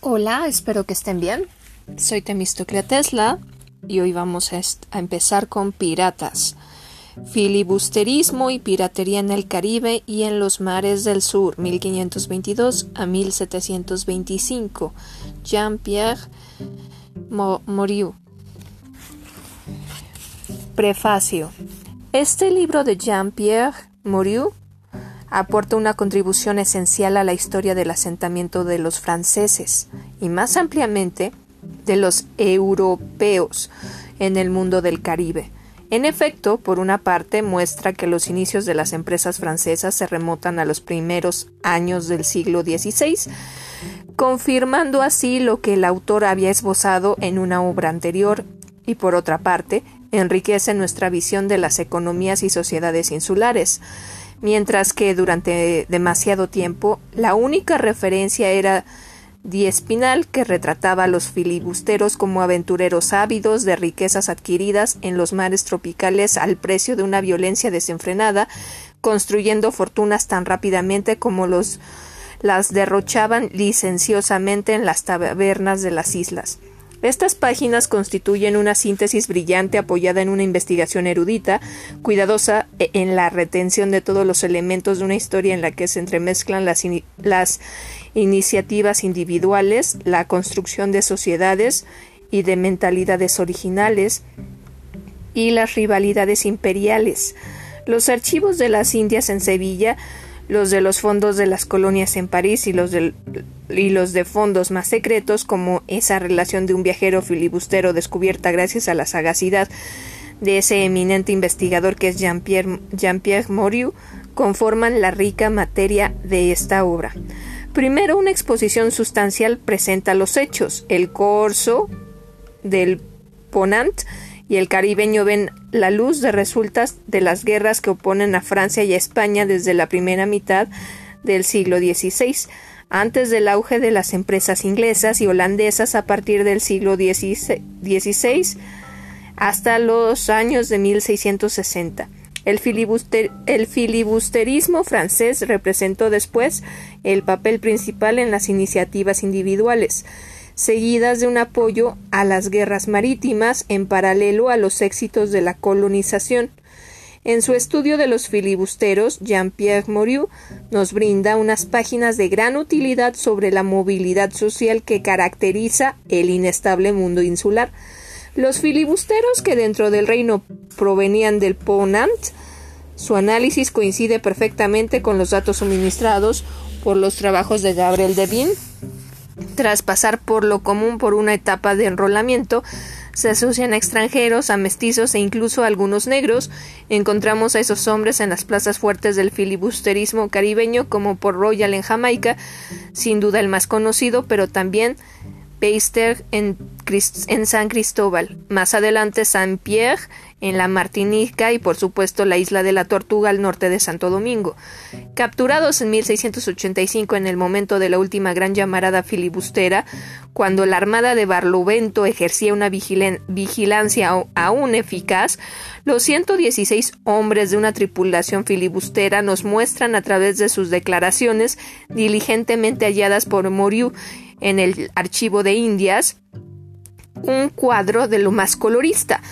Hola, espero que estén bien. Soy Temistoclea Tesla y hoy vamos a, empezar con piratas. Filibusterismo y piratería en el Caribe y en los mares del sur, 1522 a 1725. Jean-Pierre Moriu. Prefacio. Este libro de Jean-Pierre Moriu aporta una contribución esencial a la historia del asentamiento de los franceses y más ampliamente de los europeos en el mundo del Caribe. En efecto, por una parte, muestra que los inicios de las empresas francesas se remontan a los primeros años del siglo XVI, confirmando así lo que el autor había esbozado en una obra anterior, y por otra parte, enriquece nuestra visión de las economías y sociedades insulares, mientras que durante demasiado tiempo la única referencia era Espinal que retrataba a los filibusteros como aventureros ávidos de riquezas adquiridas en los mares tropicales al precio de una violencia desenfrenada, construyendo fortunas tan rápidamente como los las derrochaban licenciosamente en las tabernas de las islas. Estas páginas constituyen una síntesis brillante apoyada en una investigación erudita, cuidadosa e, en la retención de todos los elementos de una historia en la que se entremezclan las, las iniciativas individuales, la construcción de sociedades y de mentalidades originales y las rivalidades imperiales. Los archivos de las Indias en Sevilla los de los fondos de las colonias en París y los, y los de fondos más secretos, como esa relación de un viajero filibustero descubierta gracias a la sagacidad de ese eminente investigador que es Jean-Pierre Jean Moriu, conforman la rica materia de esta obra. Primero, una exposición sustancial presenta los hechos, el corso del Ponant, y el caribeño ven la luz de resultas de las guerras que oponen a Francia y a España desde la primera mitad del siglo XVI, antes del auge de las empresas inglesas y holandesas a partir del siglo XVI hasta los años de 1660. El, el, filibusterismo francés representó después el papel principal en las iniciativas individuales seguidas de un apoyo a las guerras marítimas en paralelo a los éxitos de la colonización. En su estudio de los filibusteros, Jean-Pierre Moriu nos brinda unas páginas de gran utilidad sobre la movilidad social que caracteriza el inestable mundo insular. Los filibusteros que dentro del reino provenían del Ponant, su análisis coincide perfectamente con los datos suministrados por los trabajos de Gabriel Devine tras pasar por lo común por una etapa de enrolamiento, se asocian a extranjeros, a mestizos e incluso a algunos negros. Encontramos a esos hombres en las plazas fuertes del filibusterismo caribeño, como por Royal en Jamaica, sin duda el más conocido, pero también Peister en, San Cristóbal. Más adelante Saint Pierre en la Martinica y por supuesto la isla de la Tortuga al norte de Santo Domingo. Capturados en 1685 en el momento de la última gran llamarada filibustera, cuando la armada de Barlovento ejercía una vigilancia aún eficaz, los 116 hombres de una tripulación filibustera nos muestran a través de sus declaraciones diligentemente halladas por Moriu en el archivo de Indias un cuadro de lo más colorista,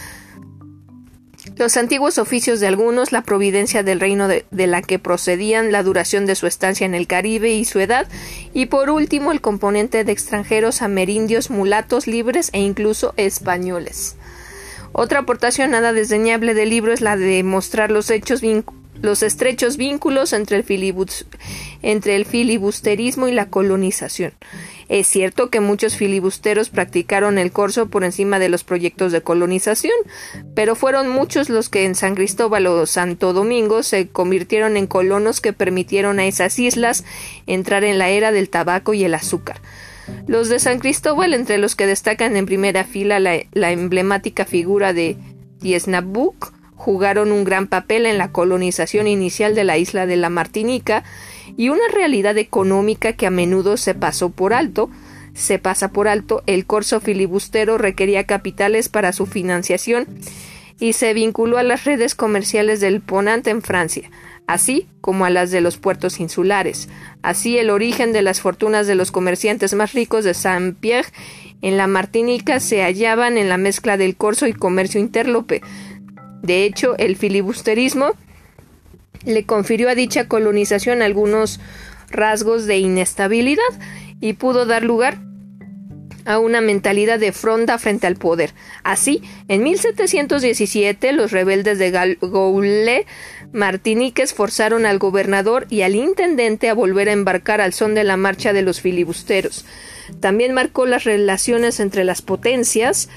los antiguos oficios de algunos, la providencia del reino de, la que procedían, la duración de su estancia en el Caribe y su edad, y por último el componente de extranjeros amerindios, mulatos, libres e incluso españoles. Otra aportación nada desdeñable del libro es la de mostrar los hechos los estrechos vínculos entre el, filibusterismo y la colonización. Es cierto que muchos filibusteros practicaron el corso por encima de los proyectos de colonización, pero fueron muchos los que en San Cristóbal o Santo Domingo se convirtieron en colonos que permitieron a esas islas entrar en la era del tabaco y el azúcar. Los de San Cristóbal, entre los que destacan en primera fila la, emblemática figura de Diesnabuc, jugaron un gran papel en la colonización inicial de la isla de la Martinica y una realidad económica que a menudo se pasó por alto, se pasa por alto, el corso filibustero requería capitales para su financiación y se vinculó a las redes comerciales del Ponant en Francia. así como a las de los puertos insulares. Así el origen de las fortunas de los comerciantes más ricos de Saint-Pierre en la Martinica se hallaban en la mezcla del corso y comercio interlope. De hecho, el filibusterismo le confirió a dicha colonización algunos rasgos de inestabilidad y pudo dar lugar a una mentalidad de fronda frente al poder. Así, en 1717 los rebeldes de Gaulle martiniques forzaron al gobernador y al intendente a volver a embarcar al son de la marcha de los filibusteros. También marcó las relaciones entre las potencias,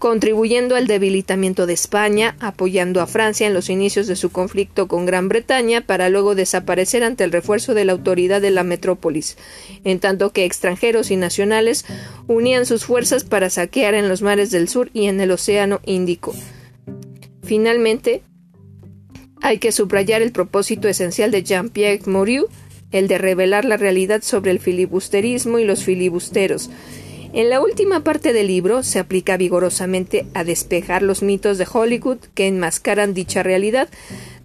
contribuyendo al debilitamiento de España, apoyando a Francia en los inicios de su conflicto con Gran Bretaña para luego desaparecer ante el refuerzo de la autoridad de la metrópolis, en tanto que extranjeros y nacionales unían sus fuerzas para saquear en los mares del sur y en el Océano Índico. Finalmente, hay que subrayar el propósito esencial de Jean-Pierre Moreau, el de revelar la realidad sobre el filibusterismo y los filibusteros, en la última parte del libro se aplica vigorosamente a despejar los mitos de Hollywood que enmascaran dicha realidad,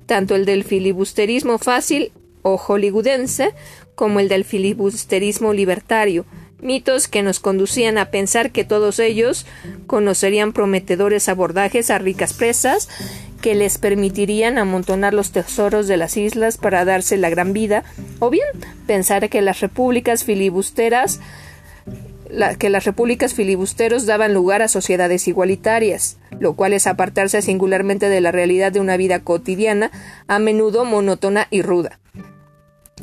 tanto el del filibusterismo fácil o hollywoodense como el del filibusterismo libertario, mitos que nos conducían a pensar que todos ellos conocerían prometedores abordajes a ricas presas que les permitirían amontonar los tesoros de las islas para darse la gran vida, o bien pensar que las repúblicas filibusteras que las repúblicas filibusteros daban lugar a sociedades igualitarias, lo cual es apartarse singularmente de la realidad de una vida cotidiana, a menudo monótona y ruda.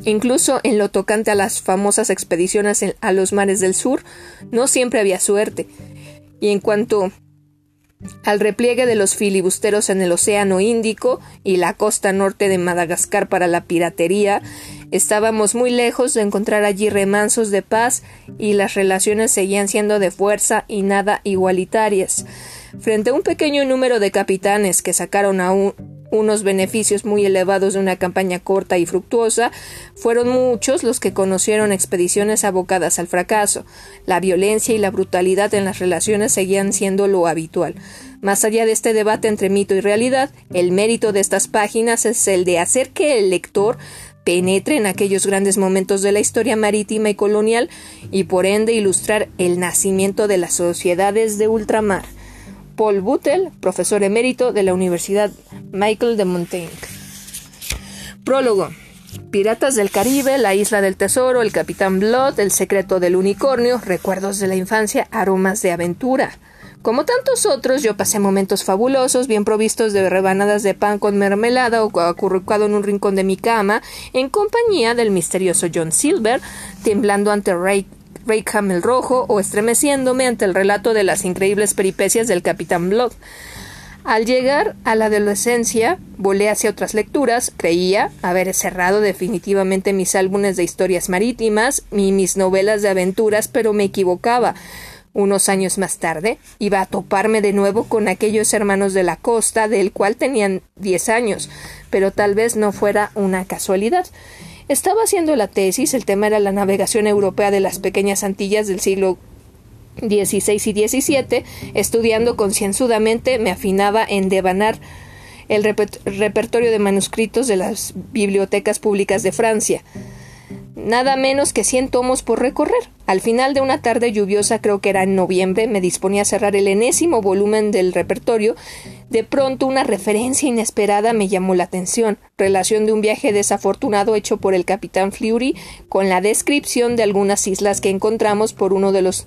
Incluso en lo tocante a las famosas expediciones a los mares del sur, no siempre había suerte. Y en cuanto al repliegue de los filibusteros en el Océano Índico y la costa norte de Madagascar para la piratería, estábamos muy lejos de encontrar allí remansos de paz y las relaciones seguían siendo de fuerza y nada igualitarias. Frente a un pequeño número de capitanes que sacaron a un, unos beneficios muy elevados de una campaña corta y fructuosa, fueron muchos los que conocieron expediciones abocadas al fracaso. La violencia y la brutalidad en las relaciones seguían siendo lo habitual. Más allá de este debate entre mito y realidad, el mérito de estas páginas es el de hacer que el lector penetre en aquellos grandes momentos de la historia marítima y colonial y por ende ilustrar el nacimiento de las sociedades de ultramar. Paul Buttel, profesor emérito de la Universidad Michael de Montaigne. Prólogo. Piratas del Caribe, La Isla del Tesoro, El Capitán Blood, El Secreto del Unicornio, Recuerdos de la Infancia, Aromas de Aventura. Como tantos otros, yo pasé momentos fabulosos, bien provistos de rebanadas de pan con mermelada o acurrucado en un rincón de mi cama, en compañía del misterioso John Silver, temblando ante Ray Raycam el Rojo o estremeciéndome ante el relato de las increíbles peripecias del Capitán Blood. Al llegar a la adolescencia, volé hacia otras lecturas, creía haber cerrado definitivamente mis álbumes de historias marítimas y mis novelas de aventuras, pero me equivocaba. Unos años más tarde, iba a toparme de nuevo con aquellos hermanos de la costa, del cual tenían diez años, pero tal vez no fuera una casualidad. Estaba haciendo la tesis, el tema era la navegación europea de las pequeñas Antillas del siglo XVI y XVII, estudiando concienzudamente me afinaba en devanar el repertorio de manuscritos de las bibliotecas públicas de Francia nada menos que cien tomos por recorrer. Al final de una tarde lluviosa, creo que era en noviembre, me disponía a cerrar el enésimo volumen del repertorio. De pronto una referencia inesperada me llamó la atención, relación de un viaje desafortunado hecho por el capitán Fleury con la descripción de algunas islas que encontramos por uno de los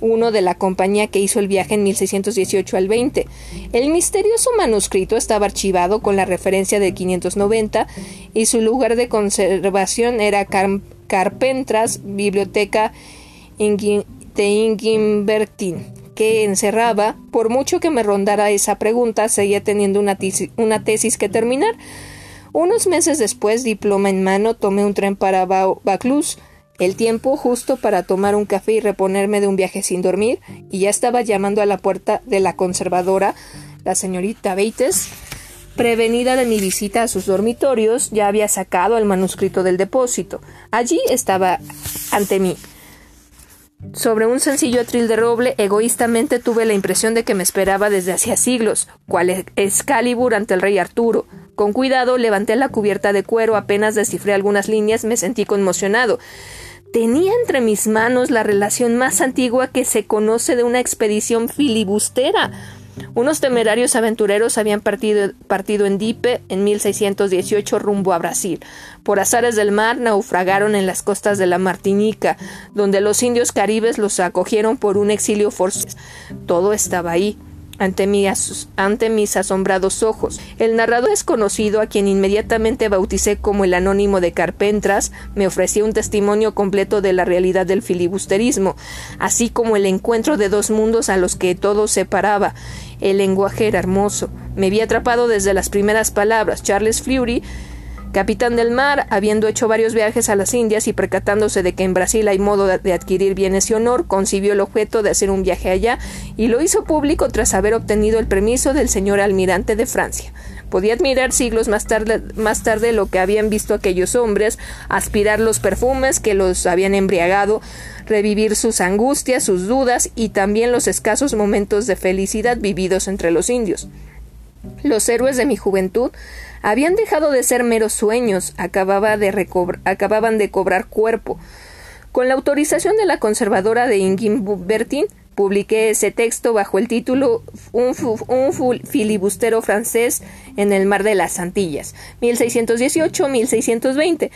uno de la compañía que hizo el viaje en 1618 al 20. El misterioso manuscrito estaba archivado con la referencia de 590 y su lugar de conservación era Carpentras Biblioteca de que encerraba, por mucho que me rondara esa pregunta, seguía teniendo una, una tesis que terminar. Unos meses después, diploma en mano, tomé un tren para Baclus, el tiempo justo para tomar un café y reponerme de un viaje sin dormir, y ya estaba llamando a la puerta de la conservadora, la señorita Bates, Prevenida de mi visita a sus dormitorios, ya había sacado el manuscrito del depósito. Allí estaba ante mí. sobre un sencillo atril de roble, egoístamente tuve la impresión de que me esperaba desde hacía siglos, cual Excalibur ante el rey Arturo. Con cuidado levanté la cubierta de cuero, apenas descifré algunas líneas, me sentí conmocionado. Tenía entre mis manos la relación más antigua que se conoce de una expedición filibustera. Unos temerarios aventureros habían partido, partido, en Dipe en 1618 rumbo a Brasil. Por azares del mar naufragaron en las costas de la Martinica, donde los indios caribes los acogieron por un exilio forzoso. Todo estaba ahí ante, ante mis asombrados ojos. El narrador desconocido, a quien inmediatamente bauticé como el anónimo de Carpentras, me ofreció un testimonio completo de la realidad del filibusterismo, así como el encuentro de dos mundos a los que todo separaba. El lenguaje era hermoso. Me había atrapado desde las primeras palabras. Charles Fleury capitán del mar, habiendo hecho varios viajes a las Indias y percatándose de que en Brasil hay modo de adquirir bienes y honor, concibió el objeto de hacer un viaje allá y lo hizo público tras haber obtenido el permiso del señor almirante de Francia. Podía admirar siglos más tarde, más tarde lo que habían visto aquellos hombres, aspirar los perfumes que los habían embriagado, revivir sus angustias, sus dudas y también los escasos momentos de felicidad vividos entre los indios. Los héroes de mi juventud habían dejado de ser meros sueños, acababan de cobrar cuerpo. Con la autorización de la conservadora de Bertin, publiqué ese texto bajo el título Un, un filibustero francés en el mar de las Antillas, 1618-1620.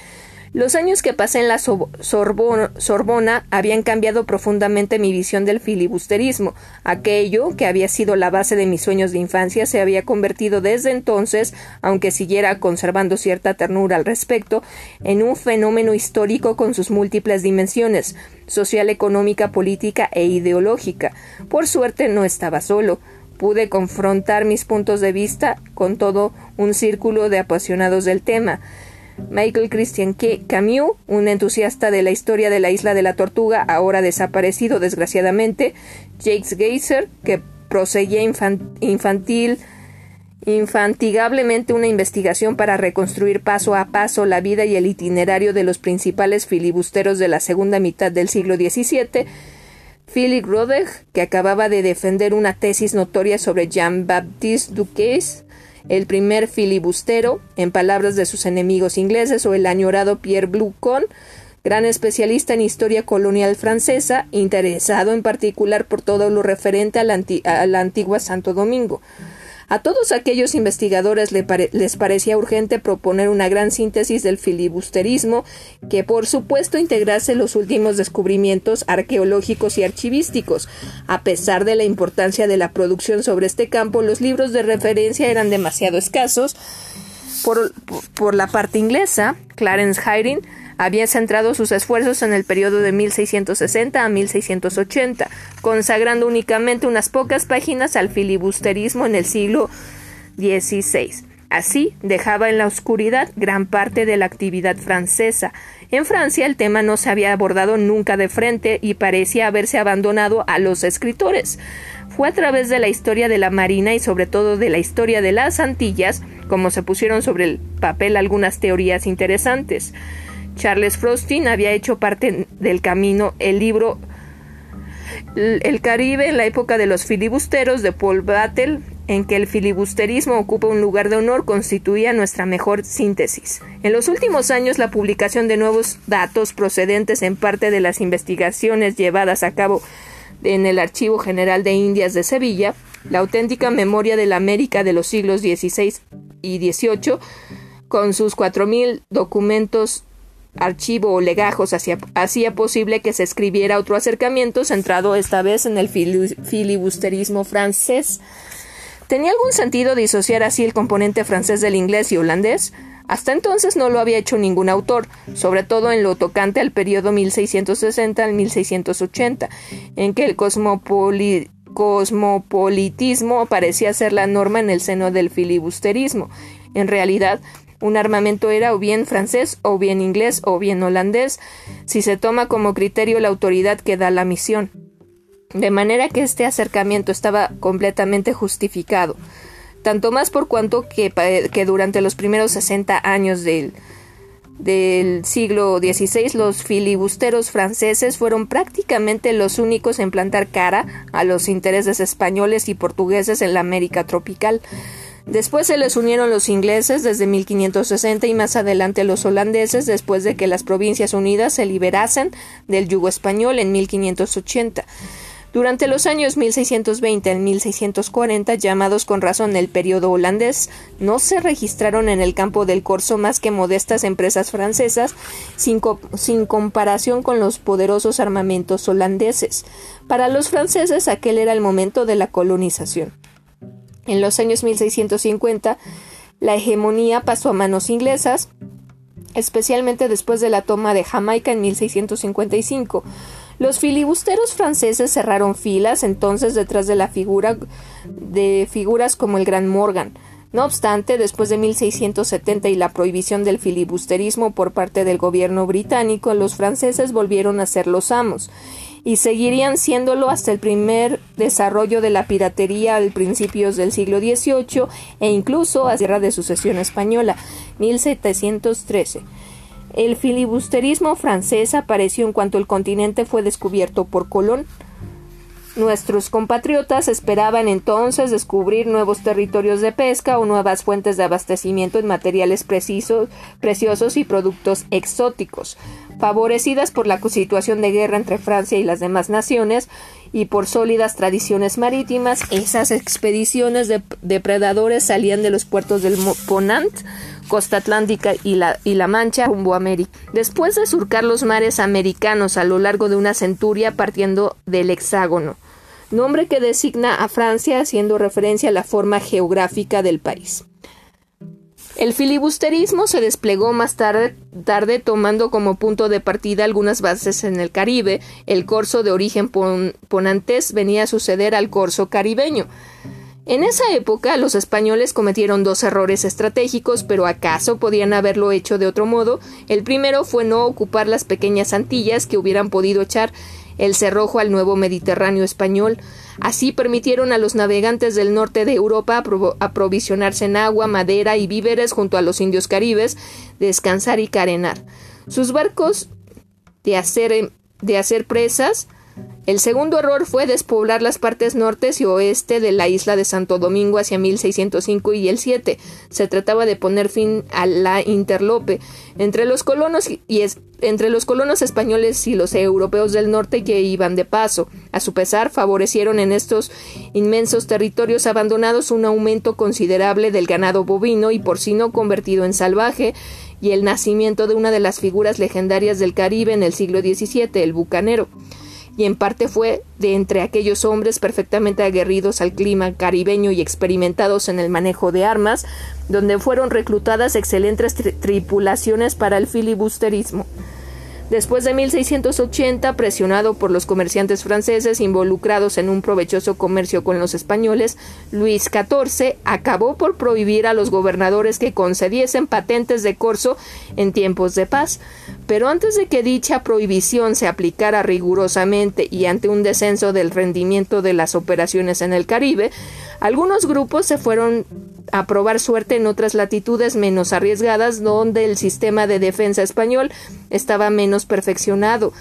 Los años que pasé en la Sorbona habían cambiado profundamente mi visión del filibusterismo. Aquello, que había sido la base de mis sueños de infancia, se había convertido desde entonces, aunque siguiera conservando cierta ternura al respecto, en un fenómeno histórico con sus múltiples dimensiones social, económica, política e ideológica. Por suerte no estaba solo pude confrontar mis puntos de vista con todo un círculo de apasionados del tema. Michael Christian Camus, un entusiasta de la historia de la isla de la Tortuga, ahora desaparecido desgraciadamente, Jakes Geyser, que proseguía infantil infantigablemente una investigación para reconstruir paso a paso la vida y el itinerario de los principales filibusteros de la segunda mitad del siglo XVII, Philip Rodeg, que acababa de defender una tesis notoria sobre Jean-Baptiste Duquesne, el primer filibustero, en palabras de sus enemigos ingleses, o el añorado Pierre Bloucon, gran especialista en historia colonial francesa, interesado en particular por todo lo referente a la, antigua Santo Domingo. A todos aquellos investigadores les parecía urgente proponer una gran síntesis del filibusterismo que por supuesto integrase los últimos descubrimientos arqueológicos y archivísticos. A pesar de la importancia de la producción sobre este campo, los libros de referencia eran demasiado escasos. Por, por la parte inglesa, Clarence Hiring había centrado sus esfuerzos en el periodo de 1660 a 1680, consagrando únicamente unas pocas páginas al filibusterismo en el siglo XVI. Así dejaba en la oscuridad gran parte de la actividad francesa. En Francia el tema no se había abordado nunca de frente y parecía haberse abandonado a los escritores. Fue a través de la historia de la Marina y sobre todo de la historia de las Antillas como se pusieron sobre el papel algunas teorías interesantes. Charles Frostin había hecho parte del camino el libro El Caribe en la época de los filibusteros de Paul Battle, en que el filibusterismo ocupa un lugar de honor, constituía nuestra mejor síntesis. En los últimos años, la publicación de nuevos datos procedentes en parte de las investigaciones llevadas a cabo en el Archivo General de Indias de Sevilla, la auténtica memoria de la América de los siglos XVI y XVIII, con sus cuatro mil documentos archivo o legajos hacía, posible que se escribiera otro acercamiento centrado esta vez en el filibusterismo francés. ¿Tenía algún sentido disociar así el componente francés del inglés y holandés? Hasta entonces no lo había hecho ningún autor, sobre todo en lo tocante al periodo 1660 al 1680, en que el cosmopolitismo parecía ser la norma en el seno del filibusterismo. En realidad, un armamento era o bien francés, o bien inglés, o bien holandés, si se toma como criterio la autoridad que da la misión. De manera que este acercamiento estaba completamente justificado, tanto más por cuanto que, que durante los primeros 60 años del del siglo XVI, los filibusteros franceses fueron prácticamente los únicos en plantar cara a los intereses españoles y portugueses en la América tropical. Después se les unieron los ingleses desde 1560 y más adelante los holandeses después de que las Provincias Unidas se liberasen del yugo español en 1580. Durante los años 1620 al 1640, llamados con razón el periodo holandés, no se registraron en el campo del corso más que modestas empresas francesas, sin, sin, comparación con los poderosos armamentos holandeses. Para los franceses aquel era el momento de la colonización. En los años 1650, la hegemonía pasó a manos inglesas, especialmente después de la toma de Jamaica en 1655. Los filibusteros franceses cerraron filas entonces detrás de la figura de figuras como el Gran Morgan. No obstante, después de 1670 y la prohibición del filibusterismo por parte del gobierno británico, los franceses volvieron a ser los amos y seguirían siéndolo hasta el primer desarrollo de la piratería al principios del siglo XVIII e incluso a la Guerra de Sucesión Española, 1713. El filibusterismo francés apareció en cuanto el continente fue descubierto por Colón. Nuestros compatriotas esperaban entonces descubrir nuevos territorios de pesca o nuevas fuentes de abastecimiento en materiales preciosos y productos exóticos. Favorecidas por la situación de guerra entre Francia y las demás naciones y por sólidas tradiciones marítimas, esas expediciones de depredadores salían de los puertos del Ponant costa atlántica y la, y la Mancha rumbo a América. Después de surcar los mares americanos a lo largo de una centuria partiendo del hexágono, nombre que designa a Francia haciendo referencia a la forma geográfica del país. El filibusterismo se desplegó más tarde, tomando como punto de partida algunas bases en el Caribe. El corso de origen ponantés venía a suceder al corso caribeño. En esa época los españoles cometieron dos errores estratégicos, pero acaso podían haberlo hecho de otro modo. El primero fue no ocupar las pequeñas Antillas que hubieran podido echar el cerrojo al nuevo Mediterráneo español. Así permitieron a los navegantes del norte de Europa aprovisionarse en agua, madera y víveres junto a los indios caribes, descansar y carenar. Sus barcos de hacer, de hacer presas el segundo error fue despoblar las partes norte y oeste de la isla de Santo Domingo hacia 1605 y el 7. Se trataba de poner fin a la interlope entre los colonos y entre los colonos españoles y los europeos del norte que iban de paso. A su pesar, favorecieron en estos inmensos territorios abandonados un aumento considerable del ganado bovino y porcino convertido en salvaje y el nacimiento de una de las figuras legendarias del Caribe en el siglo XVII, el bucanero y en parte fue de entre aquellos hombres perfectamente aguerridos al clima caribeño y experimentados en el manejo de armas, donde fueron reclutadas excelentes tripulaciones para el filibusterismo. Después de 1680, presionado por los comerciantes franceses involucrados en un provechoso comercio con los españoles, Luis XIV acabó por prohibir a los gobernadores que concediesen patentes de corso en tiempos de paz. Pero antes de que dicha prohibición se aplicara rigurosamente y ante un descenso del rendimiento de las operaciones en el Caribe, algunos grupos se fueron a probar suerte en otras latitudes menos arriesgadas donde el sistema de defensa español estaba menos perfeccionado.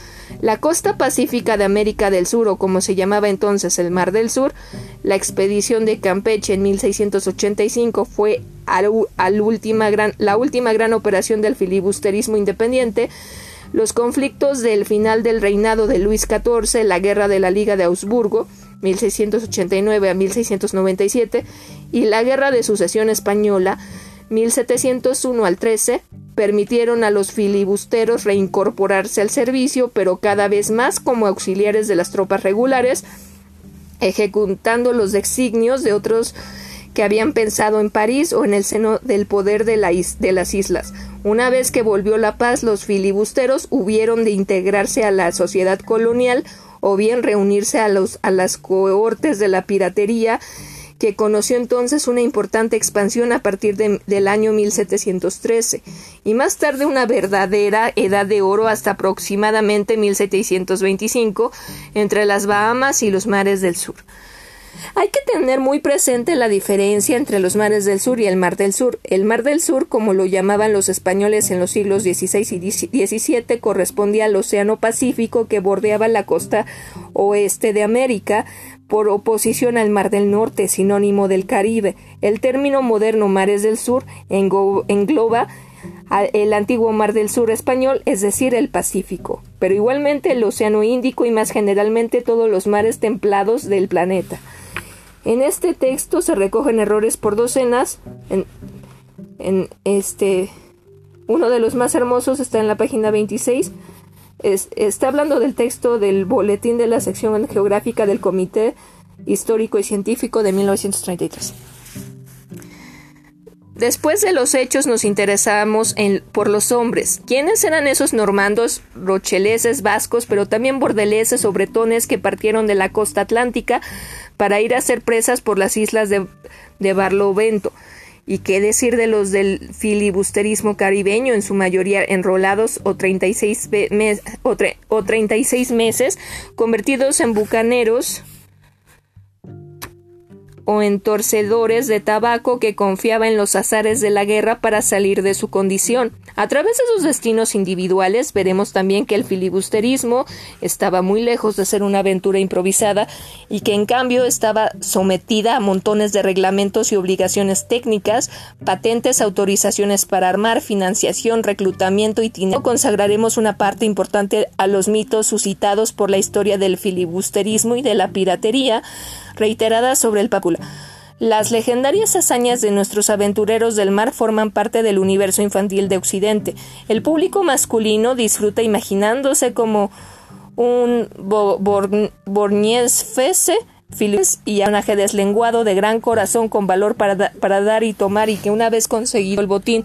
La costa pacífica de América del Sur, o como se llamaba entonces el Mar del Sur, la expedición de Campeche en 1685 fue última gran, la última gran operación del filibusterismo independiente, los conflictos del final del reinado de Luis XIV, la guerra de la Liga de Augsburgo, 1689 a 1697, y la Guerra de Sucesión Española, 1701 al 13, permitieron a los filibusteros reincorporarse al servicio, pero cada vez más como auxiliares de las tropas regulares, ejecutando los designios de otros que habían pensado en París o en el seno del poder de, de las islas. Una vez que volvió la paz, los filibusteros hubieron de integrarse a la sociedad colonial o bien reunirse a, los, a las cohortes de la piratería que conoció entonces una importante expansión a partir del año 1713 y más tarde una verdadera edad de oro hasta aproximadamente 1725 entre las Bahamas y los mares del sur. Hay que tener muy presente la diferencia entre los mares del sur y el mar del sur. El mar del sur, como lo llamaban los españoles en los siglos XVI y XVII, correspondía al Océano Pacífico que bordeaba la costa oeste de América, por oposición al Mar del Norte, sinónimo del Caribe. El término moderno mares del sur engloba el antiguo Mar del Sur español, es decir, el Pacífico, pero igualmente el Océano Índico y más generalmente todos los mares templados del planeta. En este texto se recogen errores por docenas. En, este, uno de los más hermosos está en la página 26. está hablando del texto del boletín de la sección geográfica del Comité Histórico y Científico de 1933. Después de los hechos nos interesamos en, por los hombres. ¿Quiénes eran esos normandos, rocheleses, vascos, pero también bordeleses o bretones que partieron de la costa atlántica para ir a ser presas por las islas de, Barlovento? ¿Y qué decir de los del filibusterismo caribeño, en su mayoría enrolados o 36, o, o 36 meses, convertidos en bucaneros? O entorcedores de tabaco que confiaba en los azares de la guerra para salir de su condición. A través de sus destinos individuales veremos también que el filibusterismo estaba muy lejos de ser una aventura improvisada y que en cambio estaba sometida a montones de reglamentos y obligaciones técnicas, patentes, autorizaciones para armar, financiación, reclutamiento y dinero. Consagraremos una parte importante a los mitos suscitados por la historia del filibusterismo y de la piratería, reiteradas sobre el papula. Las legendarias hazañas de nuestros aventureros del mar forman parte del universo infantil de Occidente. El público masculino disfruta imaginándose como un Bornies Fese y personaje deslenguado de gran corazón con valor para, para, dar y tomar y que una vez conseguido el botín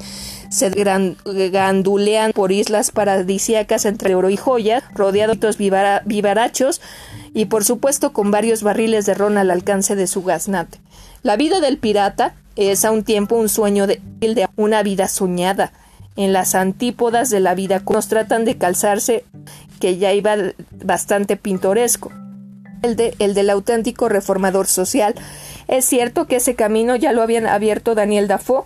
se gandulean por islas paradisíacas entre oro y joyas, rodeados de vivarachos y por supuesto con varios barriles de ron al alcance de su gaznate. La vida del pirata es a un tiempo un sueño de, de una vida soñada. En las antípodas de la vida nos tratan de calzarse que ya iba bastante pintoresco. El, de, el del auténtico reformador social. Es cierto que ese camino ya lo habían abierto Daniel Dafoe,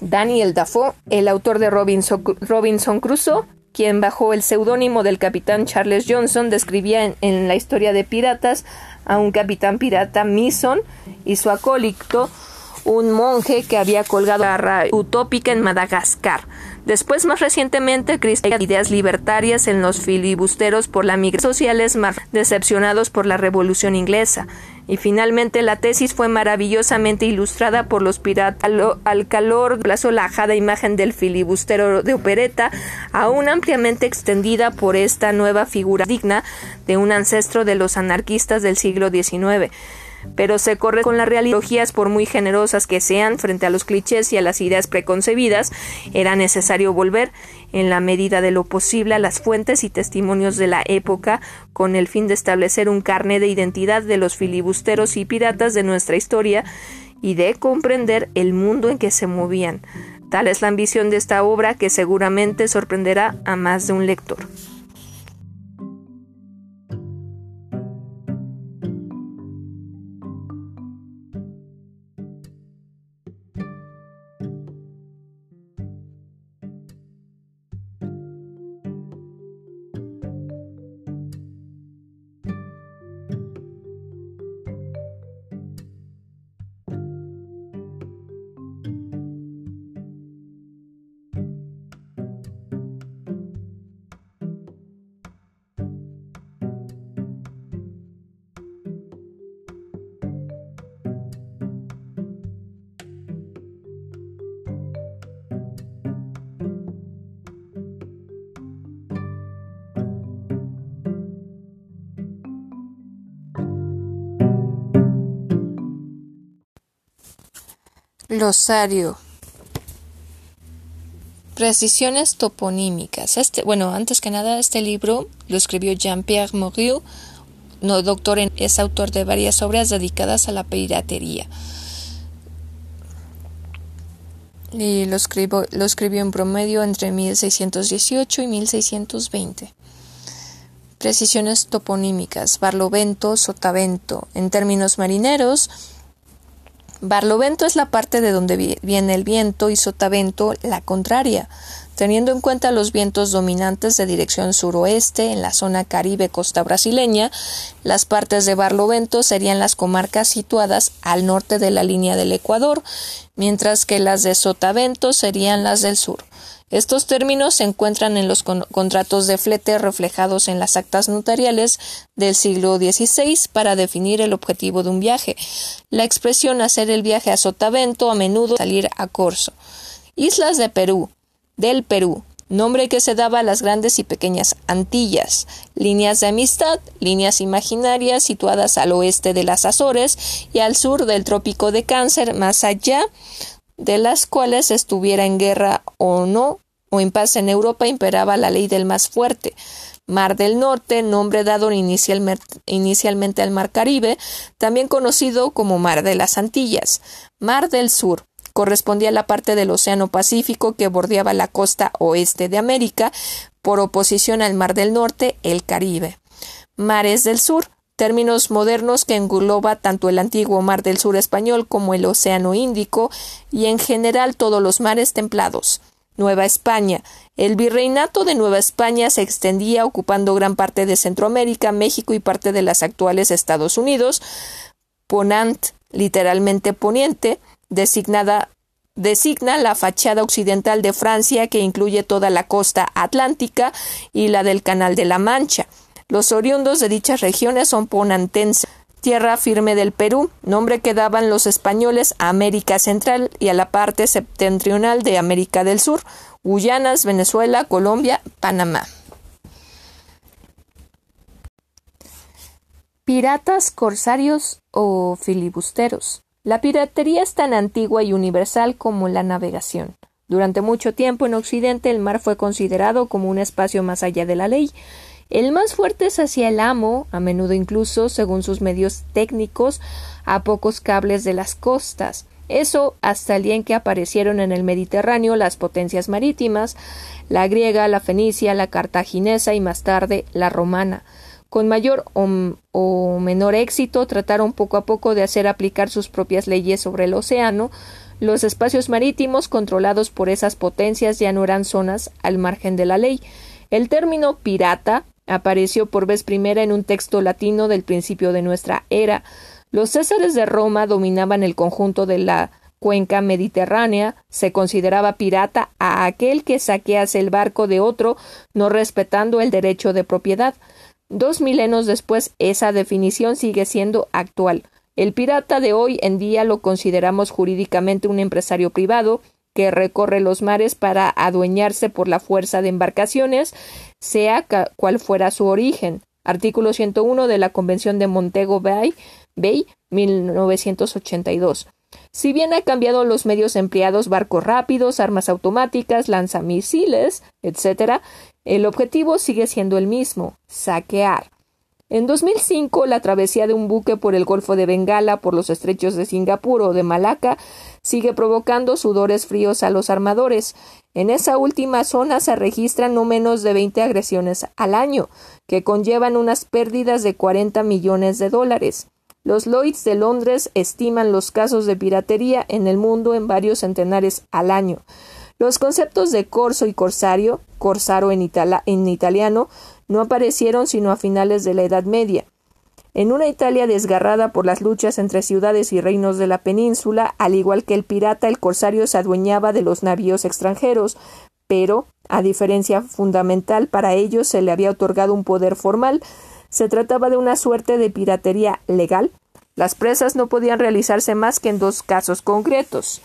Daniel Dafoe, el autor de Robinson, Robinson Crusoe, quien bajo el seudónimo del capitán Charles Johnson describía en, la historia de piratas a un capitán pirata Mason y su acólito, un monje que había colgado la utópica en Madagascar. Después, más recientemente, cristian ideas libertarias en los filibusteros por la migración sociales más decepcionados por la Revolución Inglesa. Y finalmente la tesis fue maravillosamente ilustrada por los piratas al, calor de la solajada imagen del filibustero de opereta, aún ampliamente extendida por esta nueva figura digna de un ancestro de los anarquistas del siglo XIX pero se corre con las realidades por muy generosas que sean frente a los clichés y a las ideas preconcebidas, era necesario volver, en la medida de lo posible, a las fuentes y testimonios de la época, con el fin de establecer un carné de identidad de los filibusteros y piratas de nuestra historia y de comprender el mundo en que se movían. Tal es la ambición de esta obra que seguramente sorprenderá a más de un lector. Glosario. Precisiones toponímicas. Este, bueno, antes que nada, este libro lo escribió Jean-Pierre Moreau, no, doctor es autor de varias obras dedicadas a la piratería. Y lo, escribo, lo escribió en promedio entre 1618 y 1620. Precisiones toponímicas. Barlovento, sotavento. En términos marineros, Barlovento es la parte de donde viene el viento y sotavento la contraria. Teniendo en cuenta los vientos dominantes de dirección suroeste en la zona caribe costa brasileña, las partes de Barlovento serían las comarcas situadas al norte de la línea del Ecuador, mientras que las de Sotavento serían las del sur. Estos términos se encuentran en los contratos de flete reflejados en las actas notariales del siglo XVI para definir el objetivo de un viaje. La expresión hacer el viaje a Sotavento a menudo salir a corso. Islas de Perú, del Perú, nombre que se daba a las grandes y pequeñas Antillas, líneas de amistad, líneas imaginarias situadas al oeste de las Azores y al sur del trópico de Cáncer, más allá de las cuales estuviera en guerra o no, o en paz en Europa imperaba la ley del más fuerte. Mar del Norte, nombre dado inicialmente al Mar Caribe, también conocido como Mar de las Antillas. Mar del Sur, correspondía a la parte del Océano Pacífico que bordeaba la costa oeste de América, por oposición al Mar del Norte, el Caribe. Mares del Sur, términos modernos que engloba tanto el antiguo Mar del Sur español como el Océano Índico y en general todos los mares templados. Nueva España. El virreinato de Nueva España se extendía ocupando gran parte de Centroamérica, México y parte de las actuales Estados Unidos. Ponant, literalmente poniente, designada designa la fachada occidental de Francia que incluye toda la costa atlántica y la del Canal de la Mancha. Los oriundos de dichas regiones son ponantenses, tierra firme del Perú, nombre que daban los españoles a América Central y a la parte septentrional de América del Sur, Guyanas, Venezuela, Colombia, Panamá. Piratas, corsarios o filibusteros. La piratería es tan antigua y universal como la navegación. Durante mucho tiempo en Occidente el mar fue considerado como un espacio más allá de la ley. El más fuerte es hacia el amo, a menudo incluso, según sus medios técnicos, a pocos cables de las costas. Eso hasta el día en que aparecieron en el Mediterráneo las potencias marítimas, la griega, la fenicia, la cartaginesa y más tarde la romana. Con mayor o, menor éxito trataron poco a poco de hacer aplicar sus propias leyes sobre el océano. Los espacios marítimos controlados por esas potencias ya no eran zonas al margen de la ley. El término pirata apareció por vez primera en un texto latino del principio de nuestra era. Los césares de Roma dominaban el conjunto de la cuenca mediterránea, se consideraba pirata a aquel que saquease el barco de otro, no respetando el derecho de propiedad. Dos milenios después, esa definición sigue siendo actual. El pirata de hoy en día lo consideramos jurídicamente un empresario privado que recorre los mares para adueñarse por la fuerza de embarcaciones, sea cual fuera su origen. Artículo 101 de la Convención de Montego Bay, Bay 1982. Si bien ha cambiado los medios empleados, barcos rápidos, armas automáticas, lanzamisiles, etc., el objetivo sigue siendo el mismo, saquear. En 2005, la travesía de un buque por el Golfo de Bengala, por los estrechos de Singapur o de Malaca, sigue provocando sudores fríos a los armadores. En esa última zona se registran no menos de 20 agresiones al año, que conllevan unas pérdidas de 40 millones de dólares. Los Lloyds de Londres estiman los casos de piratería en el mundo en varios centenares al año. Los conceptos de corso y corsario, corsaro en, en italiano, no aparecieron sino a finales de la Edad Media. En una Italia desgarrada por las luchas entre ciudades y reinos de la península, al igual que el pirata, el corsario se adueñaba de los navíos extranjeros, pero, a diferencia fundamental para ellos, se le había otorgado un poder formal. Se trataba de una suerte de piratería legal. Las presas no podían realizarse más que en dos casos concretos.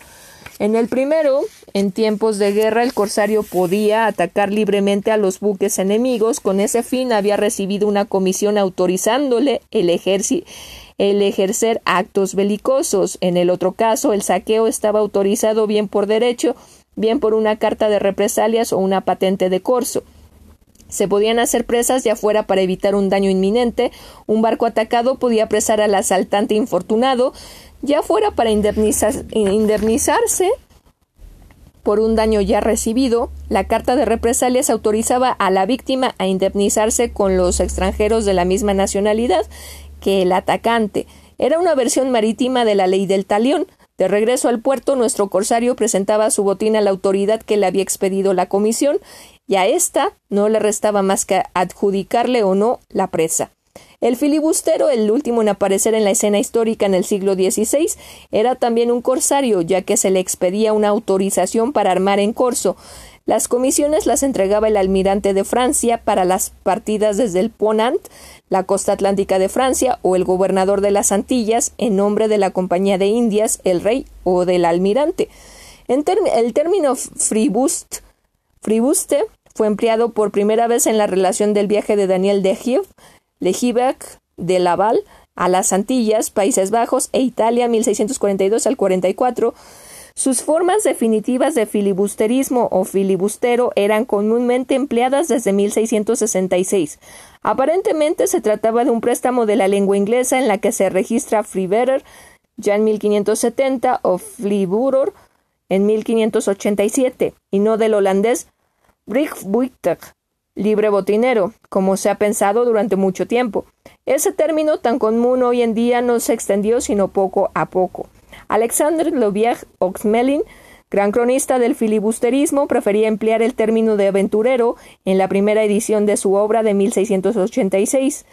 En el primero, en tiempos de guerra, el corsario podía atacar libremente a los buques enemigos. Con ese fin había recibido una comisión autorizándole el, ejercer actos belicosos. En el otro caso, el saqueo estaba autorizado bien por derecho, bien por una carta de represalias o una patente de corso. Se podían hacer presas de afuera para evitar un daño inminente. Un barco atacado podía presar al asaltante infortunado ya fuera para indemnizarse por un daño ya recibido, la carta de represalias autorizaba a la víctima a indemnizarse con los extranjeros de la misma nacionalidad que el atacante. Era una versión marítima de la ley del talión. De regreso al puerto, nuestro corsario presentaba su botín a la autoridad que le había expedido la comisión, y a ésta no le restaba más que adjudicarle o no la presa. El filibustero, el último en aparecer en la escena histórica en el siglo XVI, era también un corsario, ya que se le expedía una autorización para armar en corso. Las comisiones las entregaba el almirante de Francia para las partidas desde el Ponant, la costa atlántica de Francia, o el gobernador de las Antillas, en nombre de la Compañía de Indias, el rey o del almirante. el término fribust, fribuste fue empleado por primera vez en la relación del viaje de Daniel de Giev Legibec de Laval a las Antillas, Países Bajos e Italia 1642 al 44. Sus formas definitivas de filibusterismo o filibustero eran comúnmente empleadas desde 1666. Aparentemente se trataba de un préstamo de la lengua inglesa en la que se registra Freebearer ya en 1570 o Fliburor en 1587 y no del holandés Brigbuiter libre botinero, como se ha pensado durante mucho tiempo. Ese término tan común hoy en día no se extendió sino poco a poco. Alexandre Lovier Oxmelin, gran cronista del filibusterismo, prefería emplear el término de aventurero en la primera edición de su obra de 1686,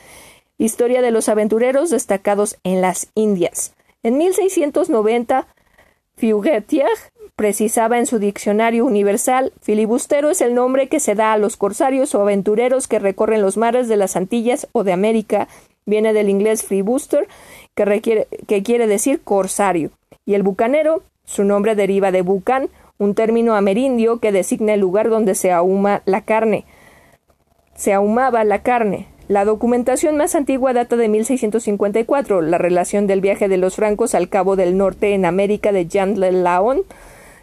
Historia de los aventureros destacados en las Indias. En 1690, Fugetier precisaba en su diccionario universal, filibustero es el nombre que se da a los corsarios o aventureros que recorren los mares de las Antillas o de América. Viene del inglés freebooster, que, que quiere decir corsario. Y el bucanero, su nombre deriva de bucan, un término amerindio que designa el lugar donde se ahuma la carne. Se ahumaba la carne. La documentación más antigua data de 1654, la relación del viaje de los francos al Cabo del Norte en América de Jean Laon,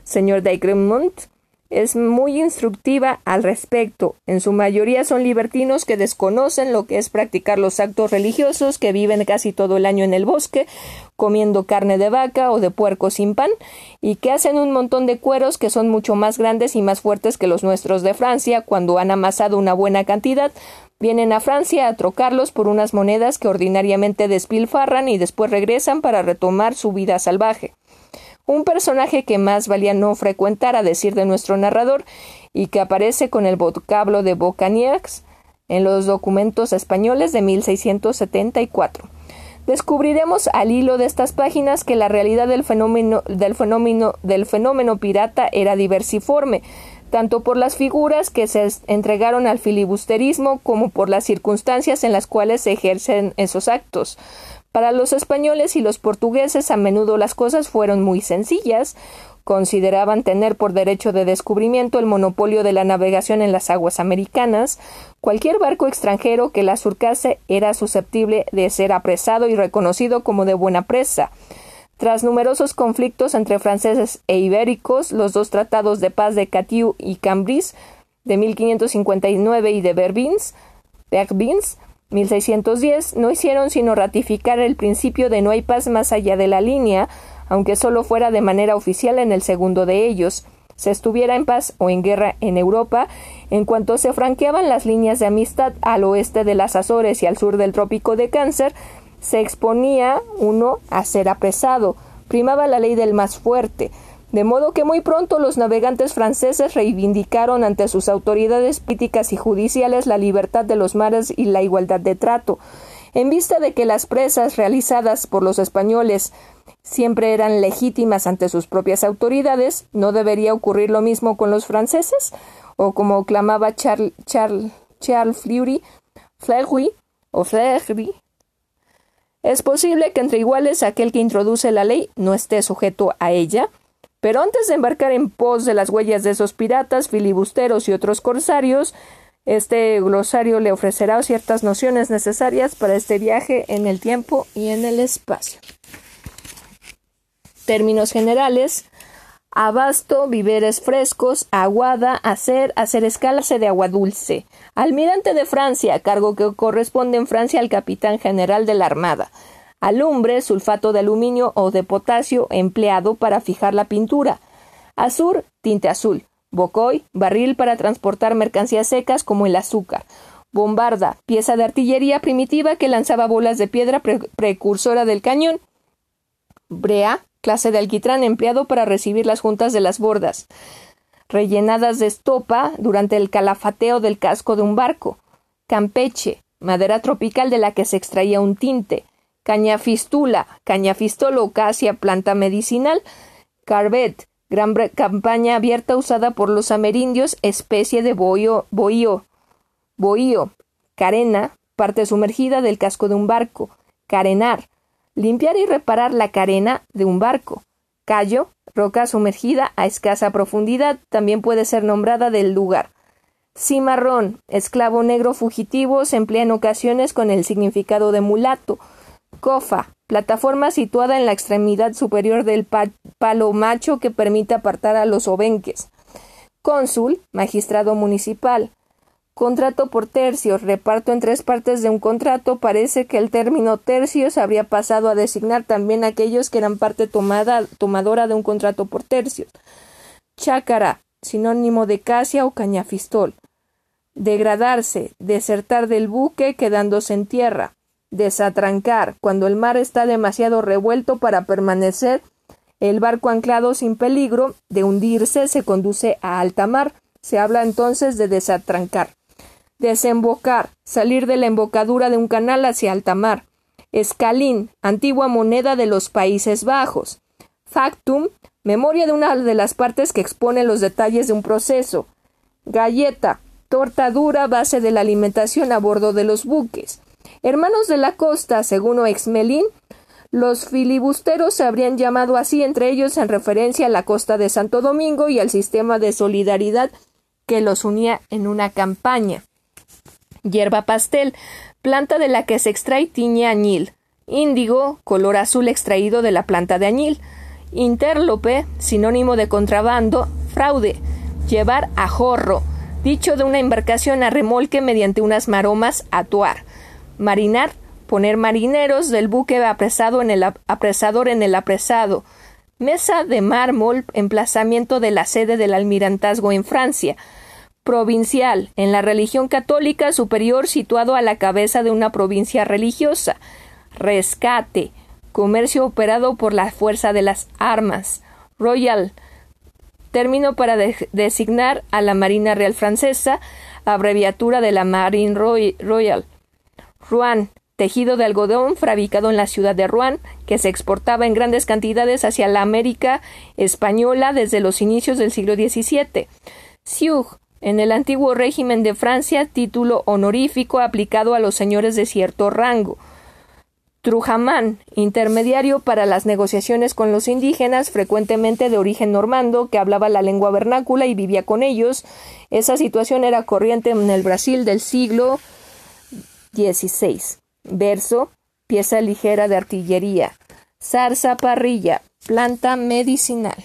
señor Gremont, es muy instructiva al respecto. En su mayoría son libertinos que desconocen lo que es practicar los actos religiosos, que viven casi todo el año en el bosque, comiendo carne de vaca o de puerco sin pan, y que hacen un montón de cueros que son mucho más grandes y más fuertes que los nuestros de Francia, cuando han amasado una buena cantidad, vienen a Francia a trocarlos por unas monedas que ordinariamente despilfarran y después regresan para retomar su vida salvaje un personaje que más valía no frecuentar a decir de nuestro narrador y que aparece con el vocablo de Bocaniers en los documentos españoles de 1674. Descubriremos al hilo de estas páginas que la realidad del fenómeno, del fenómeno, del fenómeno pirata era diversiforme, tanto por las figuras que se entregaron al filibusterismo como por las circunstancias en las cuales se ejercen esos actos. Para los españoles y los portugueses a menudo las cosas fueron muy sencillas. Consideraban tener por derecho de descubrimiento el monopolio de la navegación en las aguas americanas. Cualquier barco extranjero que la surcase era susceptible de ser apresado y reconocido como de buena presa. Tras numerosos conflictos entre franceses e ibéricos, los dos tratados de paz de Catiu y Cambris de 1559 y de Berbins, 1610 no hicieron sino ratificar el principio de no hay paz más allá de la línea, aunque solo fuera de manera oficial en el segundo de ellos. Se estuviera en paz o en guerra en Europa, en cuanto se franqueaban las líneas de amistad al oeste de las Azores y al sur del trópico de Cáncer, se exponía uno a ser apresado. Primaba la ley del más fuerte de modo que muy pronto los navegantes franceses reivindicaron ante sus autoridades políticas y judiciales la libertad de los mares y la igualdad de trato. En vista de que las presas realizadas por los españoles siempre eran legítimas ante sus propias autoridades, ¿no debería ocurrir lo mismo con los franceses? O como clamaba Charles, Charles, Fleury, Fleury o Fleury, es posible que entre iguales aquel que introduce la ley no esté sujeto a ella. Pero antes de embarcar en pos de las huellas de esos piratas, filibusteros y otros corsarios, este glosario le ofrecerá ciertas nociones necesarias para este viaje en el tiempo y en el espacio. Términos generales: abasto, víveres frescos, aguada, hacer, hacer escalase de agua dulce. Almirante de Francia, cargo que corresponde en Francia al capitán general de la Armada alumbre, sulfato de aluminio o de potasio empleado para fijar la pintura, Azur, tinte azul. Bocoy, barril para transportar mercancías secas como el azúcar. Bombarda, pieza de artillería primitiva que lanzaba bolas de piedra precursora del cañón. Brea, clase de alquitrán empleado para recibir las juntas de las bordas, rellenadas de estopa durante el calafateo del casco de un barco. Campeche, madera tropical de la que se extraía un tinte. Cañafistula, cañafistolo, casia, planta medicinal. Carvet, gran campaña abierta usada por los amerindios, especie de bohío, bohío, bohío, carena, parte sumergida del casco de un barco, carenar, limpiar y reparar la carena de un barco, callo, roca sumergida a escasa profundidad, también puede ser nombrada del lugar. Cimarrón, esclavo negro fugitivo, se emplea en ocasiones con el significado de mulato. Cofa, plataforma situada en la extremidad superior del palo macho que permite apartar a los obenques. Cónsul, magistrado municipal. Contrato por tercios, reparto en tres partes de un contrato. Parece que el término tercios habría pasado a designar también aquellos que eran parte tomada, tomadora de un contrato por tercios. Chácara, sinónimo de casia o cañafistol. Degradarse, desertar del buque quedándose en tierra desatrancar, cuando el mar está demasiado revuelto para permanecer, el barco anclado sin peligro de hundirse se conduce a alta mar. Se habla entonces de desatrancar. Desembocar, salir de la embocadura de un canal hacia alta mar. Escalín, antigua moneda de los Países Bajos. Factum, memoria de una de las partes que expone los detalles de un proceso. Galleta, torta dura base de la alimentación a bordo de los buques. Hermanos de la costa, según Oexmelin, los filibusteros se habrían llamado así entre ellos en referencia a la costa de Santo Domingo y al sistema de solidaridad que los unía en una campaña. Hierba pastel, planta de la que se extrae tiñe añil. Índigo, color azul extraído de la planta de añil. Interlope, sinónimo de contrabando. Fraude, llevar a jorro, dicho de una embarcación a remolque mediante unas maromas atuar. Marinar, poner marineros del buque apresado en el apresador en el apresado. Mesa de mármol, emplazamiento de la sede del almirantazgo en Francia. Provincial, en la religión católica superior situado a la cabeza de una provincia religiosa. Rescate, comercio operado por la fuerza de las armas. Royal, término para designar a la Marina Real Francesa, abreviatura de la Marine Royal. Rouen, tejido de algodón fabricado en la ciudad de Rouen, que se exportaba en grandes cantidades hacia la América española desde los inicios del siglo XVII. Sioux, en el antiguo régimen de Francia, título honorífico aplicado a los señores de cierto rango. Trujamán, intermediario para las negociaciones con los indígenas, frecuentemente de origen normando, que hablaba la lengua vernácula y vivía con ellos. Esa situación era corriente en el Brasil del siglo 16. Verso, pieza ligera de artillería. Zarza parrilla, planta medicinal.